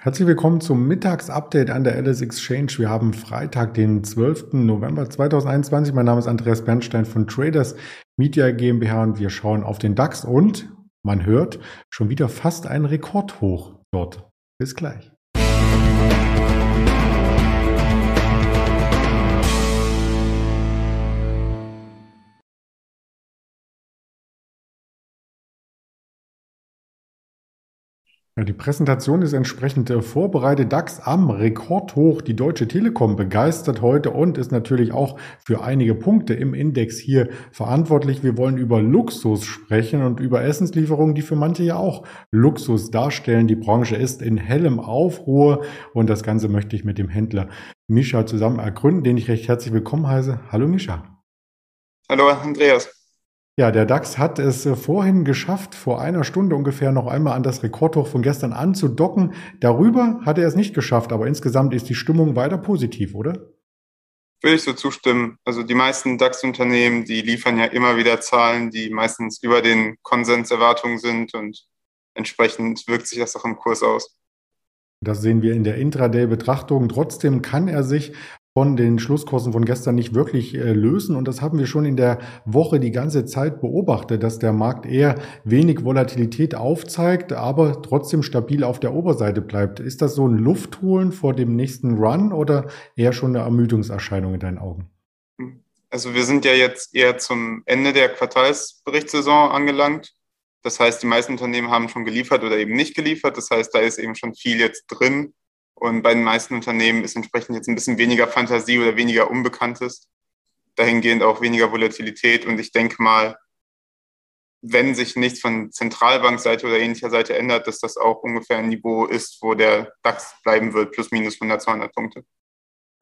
Herzlich willkommen zum Mittagsupdate an der LS Exchange. Wir haben Freitag, den 12. November 2021. Mein Name ist Andreas Bernstein von Traders Media GmbH und wir schauen auf den DAX und man hört schon wieder fast ein Rekordhoch dort. Bis gleich. Die Präsentation ist entsprechend äh, vorbereitet. DAX am Rekordhoch. Die Deutsche Telekom begeistert heute und ist natürlich auch für einige Punkte im Index hier verantwortlich. Wir wollen über Luxus sprechen und über Essenslieferungen, die für manche ja auch Luxus darstellen. Die Branche ist in hellem Aufruhr und das Ganze möchte ich mit dem Händler Mischa zusammen ergründen, den ich recht herzlich willkommen heiße. Hallo Mischa. Hallo Andreas. Ja, der DAX hat es äh, vorhin geschafft, vor einer Stunde ungefähr noch einmal an das Rekordhoch von gestern anzudocken. Darüber hat er es nicht geschafft, aber insgesamt ist die Stimmung weiter positiv, oder? Würde ich so zustimmen. Also die meisten DAX-Unternehmen, die liefern ja immer wieder Zahlen, die meistens über den Konsenserwartungen sind und entsprechend wirkt sich das auch im Kurs aus. Das sehen wir in der Intraday-Betrachtung. Trotzdem kann er sich von den Schlusskursen von gestern nicht wirklich äh, lösen. Und das haben wir schon in der Woche die ganze Zeit beobachtet, dass der Markt eher wenig Volatilität aufzeigt, aber trotzdem stabil auf der Oberseite bleibt. Ist das so ein Luftholen vor dem nächsten Run oder eher schon eine Ermüdungserscheinung in deinen Augen? Also wir sind ja jetzt eher zum Ende der Quartalsberichtssaison angelangt. Das heißt, die meisten Unternehmen haben schon geliefert oder eben nicht geliefert. Das heißt, da ist eben schon viel jetzt drin. Und bei den meisten Unternehmen ist entsprechend jetzt ein bisschen weniger Fantasie oder weniger Unbekanntes. Dahingehend auch weniger Volatilität. Und ich denke mal, wenn sich nichts von Zentralbankseite oder ähnlicher Seite ändert, dass das auch ungefähr ein Niveau ist, wo der DAX bleiben wird, plus minus 100, 200 Punkte.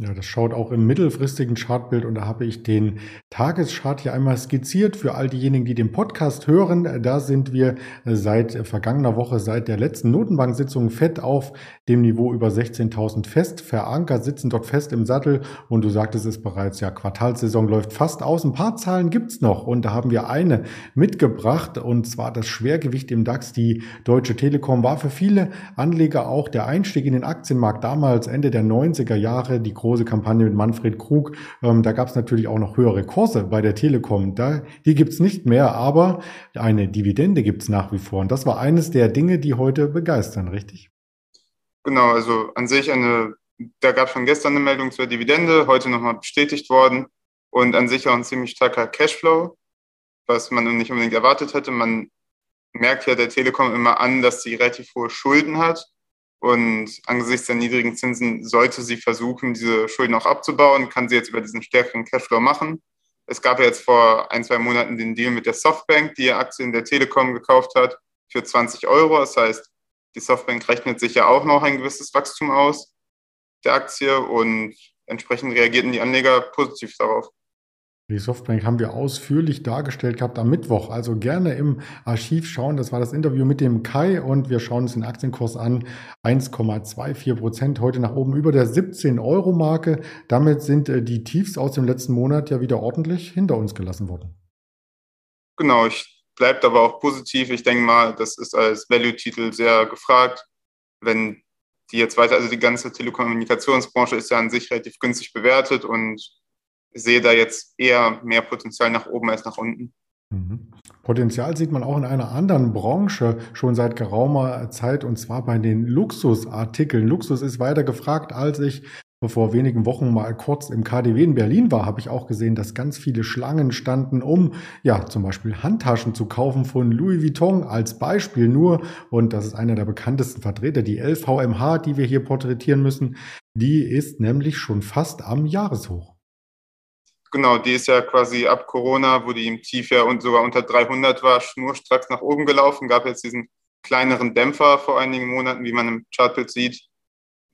Ja, das schaut auch im mittelfristigen Chartbild und da habe ich den Tageschart hier einmal skizziert für all diejenigen, die den Podcast hören. Da sind wir seit vergangener Woche, seit der letzten Notenbank-Sitzung fett auf dem Niveau über 16.000 fest verankert, sitzen dort fest im Sattel und du sagtest es bereits, ja, Quartalsaison läuft fast aus. Ein paar Zahlen gibt's noch und da haben wir eine mitgebracht und zwar das Schwergewicht im DAX. Die Deutsche Telekom war für viele Anleger auch der Einstieg in den Aktienmarkt damals Ende der 90er Jahre. Die große Kampagne mit Manfred Krug. Ähm, da gab es natürlich auch noch höhere Kurse bei der Telekom. Da, die gibt's nicht mehr, aber eine Dividende gibt's nach wie vor. Und das war eines der Dinge, die heute begeistern, richtig? Genau, also an sich eine, da gab es schon gestern eine Meldung zur Dividende, heute nochmal bestätigt worden und an sich auch ein ziemlich starker Cashflow, was man nicht unbedingt erwartet hätte. Man merkt ja der Telekom immer an, dass sie relativ hohe Schulden hat und angesichts der niedrigen Zinsen sollte sie versuchen, diese Schulden auch abzubauen, kann sie jetzt über diesen stärkeren Cashflow machen. Es gab ja jetzt vor ein, zwei Monaten den Deal mit der Softbank, die Aktien der Telekom gekauft hat, für 20 Euro. Das heißt, die Softbank rechnet sich ja auch noch ein gewisses Wachstum aus der Aktie und entsprechend reagierten die Anleger positiv darauf. Die Softbank haben wir ausführlich dargestellt gehabt am Mittwoch. Also gerne im Archiv schauen. Das war das Interview mit dem Kai und wir schauen uns den Aktienkurs an. 1,24 Prozent heute nach oben über der 17 Euro Marke. Damit sind äh, die Tiefs aus dem letzten Monat ja wieder ordentlich hinter uns gelassen worden. Genau, ich bleibe aber auch positiv. Ich denke mal, das ist als Value-Titel sehr gefragt. Wenn die jetzt weiter, also die ganze Telekommunikationsbranche ist ja an sich relativ günstig bewertet und sehe da jetzt eher mehr Potenzial nach oben als nach unten. Mhm. Potenzial sieht man auch in einer anderen Branche schon seit geraumer Zeit und zwar bei den Luxusartikeln. Luxus ist weiter gefragt, als ich vor wenigen Wochen mal kurz im KDW in Berlin war, habe ich auch gesehen, dass ganz viele Schlangen standen, um ja zum Beispiel Handtaschen zu kaufen von Louis Vuitton als Beispiel nur. Und das ist einer der bekanntesten Vertreter, die LVMH, die wir hier porträtieren müssen. Die ist nämlich schon fast am Jahreshoch. Genau, die ist ja quasi ab Corona, wo die im Tief ja und sogar unter 300 war, schnurstracks nach oben gelaufen. Gab jetzt diesen kleineren Dämpfer vor einigen Monaten, wie man im Chartbild sieht,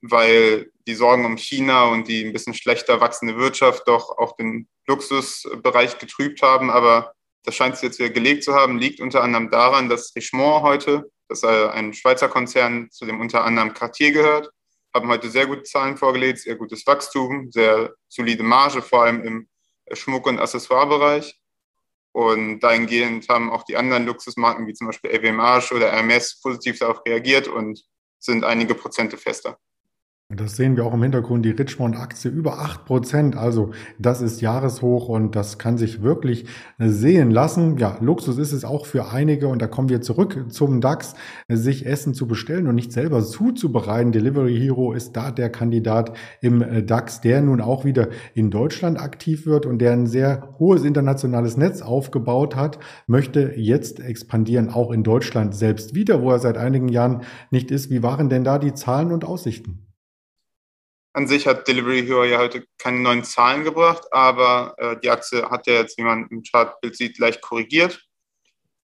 weil die Sorgen um China und die ein bisschen schlechter wachsende Wirtschaft doch auch den Luxusbereich getrübt haben. Aber das scheint sich jetzt wieder gelegt zu haben, liegt unter anderem daran, dass Richemont heute, das ist ein Schweizer Konzern, zu dem unter anderem Cartier gehört, haben heute sehr gute Zahlen vorgelegt, sehr gutes Wachstum, sehr solide Marge, vor allem im Schmuck- und Accessoirebereich. Und dahingehend haben auch die anderen Luxusmarken wie zum Beispiel LVMH oder Hermes positiv darauf reagiert und sind einige Prozente fester. Das sehen wir auch im Hintergrund, die Richmond-Aktie über 8%. Also das ist Jahreshoch und das kann sich wirklich sehen lassen. Ja, Luxus ist es auch für einige und da kommen wir zurück zum DAX, sich Essen zu bestellen und nicht selber zuzubereiten. Delivery Hero ist da der Kandidat im DAX, der nun auch wieder in Deutschland aktiv wird und der ein sehr hohes internationales Netz aufgebaut hat, möchte jetzt expandieren, auch in Deutschland selbst wieder, wo er seit einigen Jahren nicht ist. Wie waren denn da die Zahlen und Aussichten? An sich hat Delivery Hero ja heute keine neuen Zahlen gebracht, aber äh, die Aktie hat ja jetzt, wie man im Chartbild sieht, leicht korrigiert.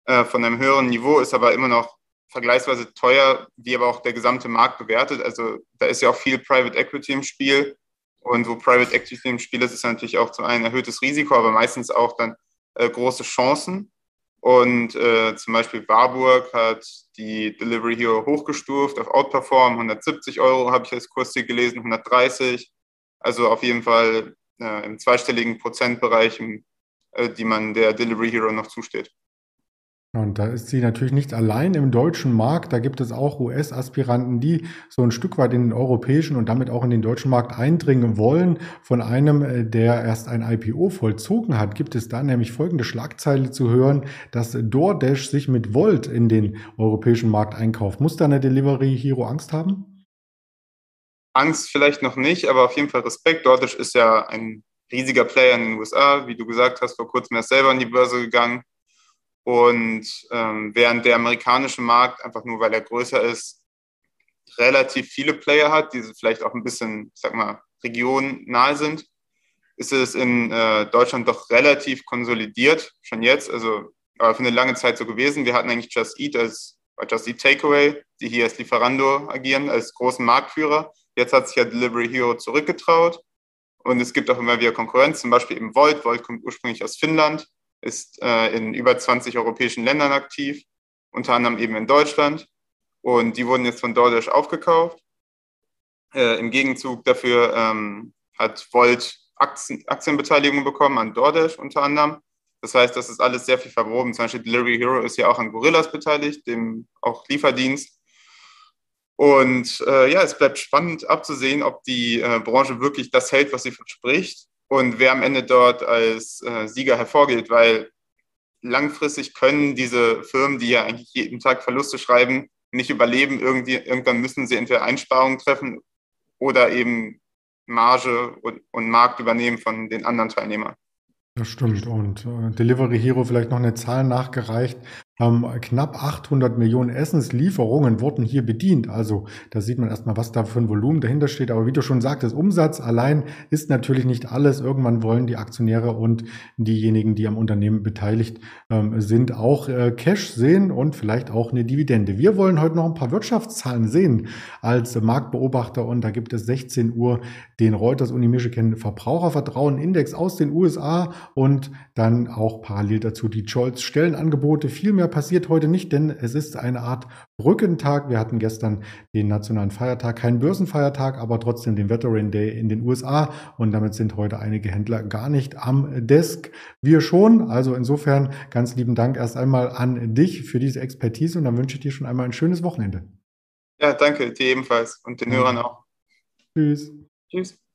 Äh, von einem höheren Niveau ist aber immer noch vergleichsweise teuer, wie aber auch der gesamte Markt bewertet. Also da ist ja auch viel Private Equity im Spiel. Und wo Private Equity im Spiel ist, ist natürlich auch zum einen erhöhtes Risiko, aber meistens auch dann äh, große Chancen. Und äh, zum Beispiel Warburg hat die Delivery Hero hochgestuft auf Outperform, 170 Euro habe ich als Kursziel gelesen, 130. Also auf jeden Fall äh, im zweistelligen Prozentbereich, äh, die man der Delivery Hero noch zusteht. Und da ist sie natürlich nicht allein im deutschen Markt. Da gibt es auch US-Aspiranten, die so ein Stück weit in den europäischen und damit auch in den deutschen Markt eindringen wollen. Von einem, äh, der erst ein IPO vollzogen hat, gibt es da nämlich folgende Schlagzeile zu hören, dass DoorDash sich mit Volt in den europäischen Markt einkauft. Muss da eine Delivery Hero Angst haben? Angst vielleicht noch nicht, aber auf jeden Fall Respekt. DoorDash ist ja ein riesiger Player in den USA. Wie du gesagt hast, vor kurzem erst selber an die Börse gegangen und ähm, während der amerikanische Markt, einfach nur weil er größer ist, relativ viele Player hat, die vielleicht auch ein bisschen, sag mal, regionnahe sind, ist es in äh, Deutschland doch relativ konsolidiert, schon jetzt. Also aber für eine lange Zeit so gewesen. Wir hatten eigentlich Just Eat als Just Eat Takeaway, die hier als Lieferando agieren, als großen Marktführer. Jetzt hat sich ja Delivery Hero zurückgetraut und es gibt auch immer wieder Konkurrenz, zum Beispiel eben Volt. Volt kommt ursprünglich aus Finnland ist äh, in über 20 europäischen Ländern aktiv, unter anderem eben in Deutschland. Und die wurden jetzt von DoorDash aufgekauft. Äh, Im Gegenzug dafür ähm, hat Volt Aktien, Aktienbeteiligung bekommen an DoorDash unter anderem. Das heißt, das ist alles sehr viel verwoben. Zum Beispiel Delivery Hero ist ja auch an Gorillas beteiligt, dem auch Lieferdienst. Und äh, ja, es bleibt spannend abzusehen, ob die äh, Branche wirklich das hält, was sie verspricht und wer am Ende dort als äh, Sieger hervorgeht, weil langfristig können diese Firmen, die ja eigentlich jeden Tag Verluste schreiben, nicht überleben. Irgendwie, irgendwann müssen sie entweder Einsparungen treffen oder eben Marge und, und Markt übernehmen von den anderen Teilnehmern. Das stimmt. Und äh, Delivery Hero vielleicht noch eine Zahl nachgereicht. Ähm, knapp 800 Millionen Essenslieferungen wurden hier bedient. Also da sieht man erstmal, was da für ein Volumen dahinter steht. Aber wie du schon sagtest, Umsatz allein ist natürlich nicht alles. Irgendwann wollen die Aktionäre und diejenigen, die am Unternehmen beteiligt ähm, sind, auch äh, Cash sehen und vielleicht auch eine Dividende. Wir wollen heute noch ein paar Wirtschaftszahlen sehen als Marktbeobachter und da gibt es 16 Uhr den Reuters Uni Michigan Verbrauchervertrauen Index aus den USA und dann auch parallel dazu die Scholz Stellenangebote. Viel mehr passiert heute nicht, denn es ist eine Art Brückentag. Wir hatten gestern den nationalen Feiertag, kein Börsenfeiertag, aber trotzdem den Veteran Day in den USA und damit sind heute einige Händler gar nicht am Desk. Wir schon. Also insofern ganz lieben Dank erst einmal an dich für diese Expertise und dann wünsche ich dir schon einmal ein schönes Wochenende. Ja, danke dir ebenfalls und den Hörern auch. Tschüss. Tschüss.